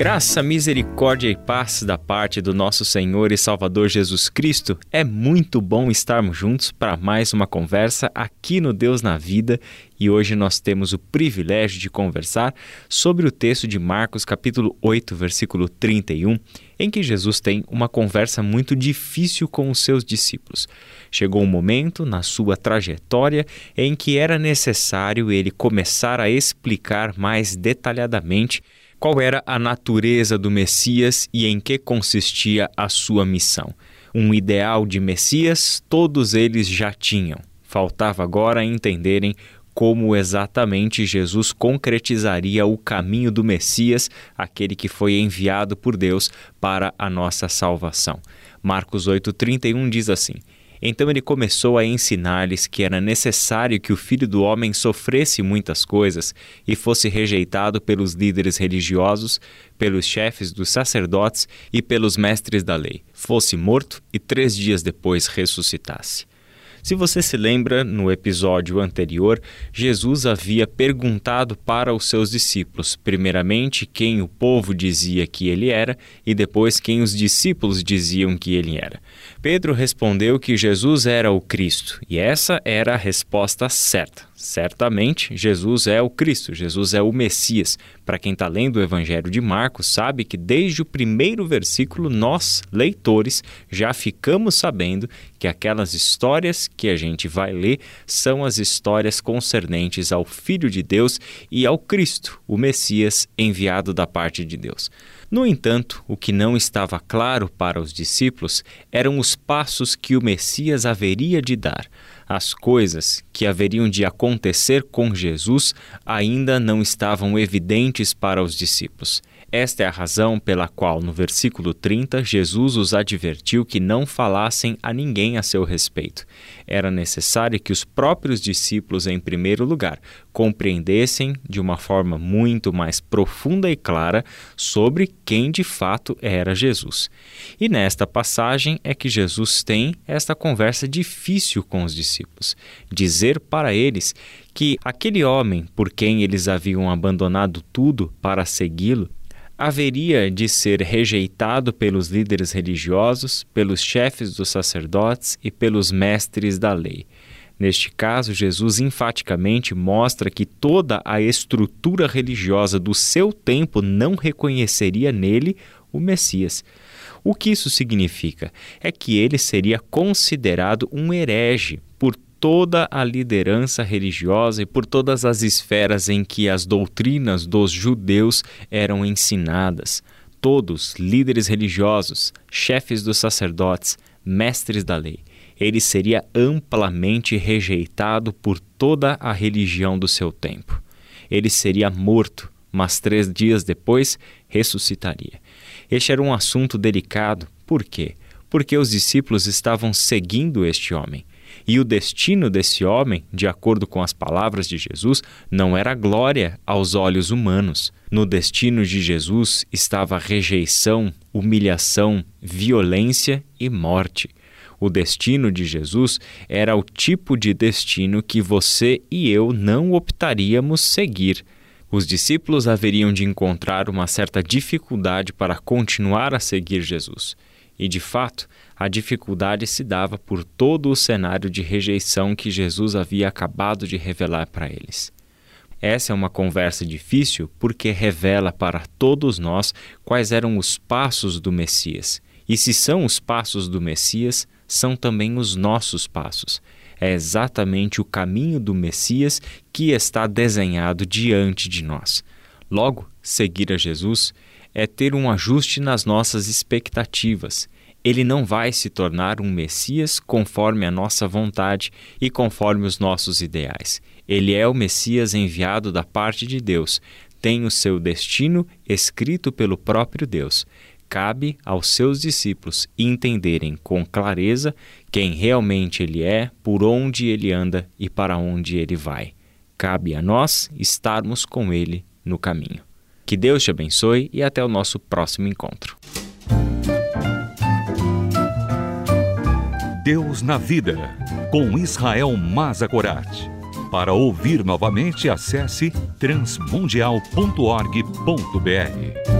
Graça, misericórdia e paz da parte do nosso Senhor e Salvador Jesus Cristo. É muito bom estarmos juntos para mais uma conversa aqui no Deus na Vida e hoje nós temos o privilégio de conversar sobre o texto de Marcos, capítulo 8, versículo 31, em que Jesus tem uma conversa muito difícil com os seus discípulos. Chegou um momento na sua trajetória em que era necessário ele começar a explicar mais detalhadamente qual era a natureza do Messias e em que consistia a sua missão. Um ideal de Messias todos eles já tinham. Faltava agora entenderem como exatamente Jesus concretizaria o caminho do Messias, aquele que foi enviado por Deus para a nossa salvação. Marcos 8,31 diz assim: então ele começou a ensinar-lhes que era necessário que o filho do homem sofresse muitas coisas e fosse rejeitado pelos líderes religiosos, pelos chefes dos sacerdotes e pelos mestres da lei, fosse morto e três dias depois ressuscitasse. Se você se lembra, no episódio anterior, Jesus havia perguntado para os seus discípulos, primeiramente, quem o povo dizia que ele era e depois quem os discípulos diziam que ele era. Pedro respondeu que Jesus era o Cristo, e essa era a resposta certa. Certamente, Jesus é o Cristo, Jesus é o Messias. Para quem está lendo o Evangelho de Marcos, sabe que desde o primeiro versículo, nós, leitores, já ficamos sabendo que aquelas histórias que a gente vai ler são as histórias concernentes ao Filho de Deus e ao Cristo, o Messias enviado da parte de Deus. No entanto, o que não estava claro para os discípulos eram os passos que o Messias haveria de dar as coisas que haveriam de acontecer com Jesus ainda não estavam evidentes para os discípulos. Esta é a razão pela qual, no versículo 30, Jesus os advertiu que não falassem a ninguém a seu respeito. Era necessário que os próprios discípulos, em primeiro lugar, compreendessem de uma forma muito mais profunda e clara sobre quem de fato era Jesus. E nesta passagem é que Jesus tem esta conversa difícil com os discípulos. Dizer para eles que aquele homem por quem eles haviam abandonado tudo para segui-lo haveria de ser rejeitado pelos líderes religiosos, pelos chefes dos sacerdotes e pelos mestres da lei. Neste caso, Jesus enfaticamente mostra que toda a estrutura religiosa do seu tempo não reconheceria nele o Messias. O que isso significa? É que ele seria considerado um herege toda a liderança religiosa e por todas as esferas em que as doutrinas dos judeus eram ensinadas. Todos, líderes religiosos, chefes dos sacerdotes, mestres da lei. Ele seria amplamente rejeitado por toda a religião do seu tempo. Ele seria morto, mas três dias depois ressuscitaria. Este era um assunto delicado. Por quê? Porque os discípulos estavam seguindo este homem. E o destino desse homem, de acordo com as palavras de Jesus, não era glória aos olhos humanos. No destino de Jesus estava rejeição, humilhação, violência e morte. O destino de Jesus era o tipo de destino que você e eu não optaríamos seguir. Os discípulos haveriam de encontrar uma certa dificuldade para continuar a seguir Jesus. E, de fato, a dificuldade se dava por todo o cenário de rejeição que Jesus havia acabado de revelar para eles. Essa é uma conversa difícil porque revela para todos nós quais eram os passos do Messias. E se são os passos do Messias, são também os nossos passos. É exatamente o caminho do Messias que está desenhado diante de nós. Logo, seguir a Jesus é ter um ajuste nas nossas expectativas. Ele não vai se tornar um Messias conforme a nossa vontade e conforme os nossos ideais. Ele é o Messias enviado da parte de Deus, tem o seu destino escrito pelo próprio Deus. cabe aos seus discípulos entenderem com clareza quem realmente ele é, por onde ele anda e para onde ele vai. Cabe a nós estarmos com ele no caminho. Que Deus te abençoe e até o nosso próximo encontro. Deus na Vida, com Israel Mazakorat. Para ouvir novamente, acesse transmundial.org.br.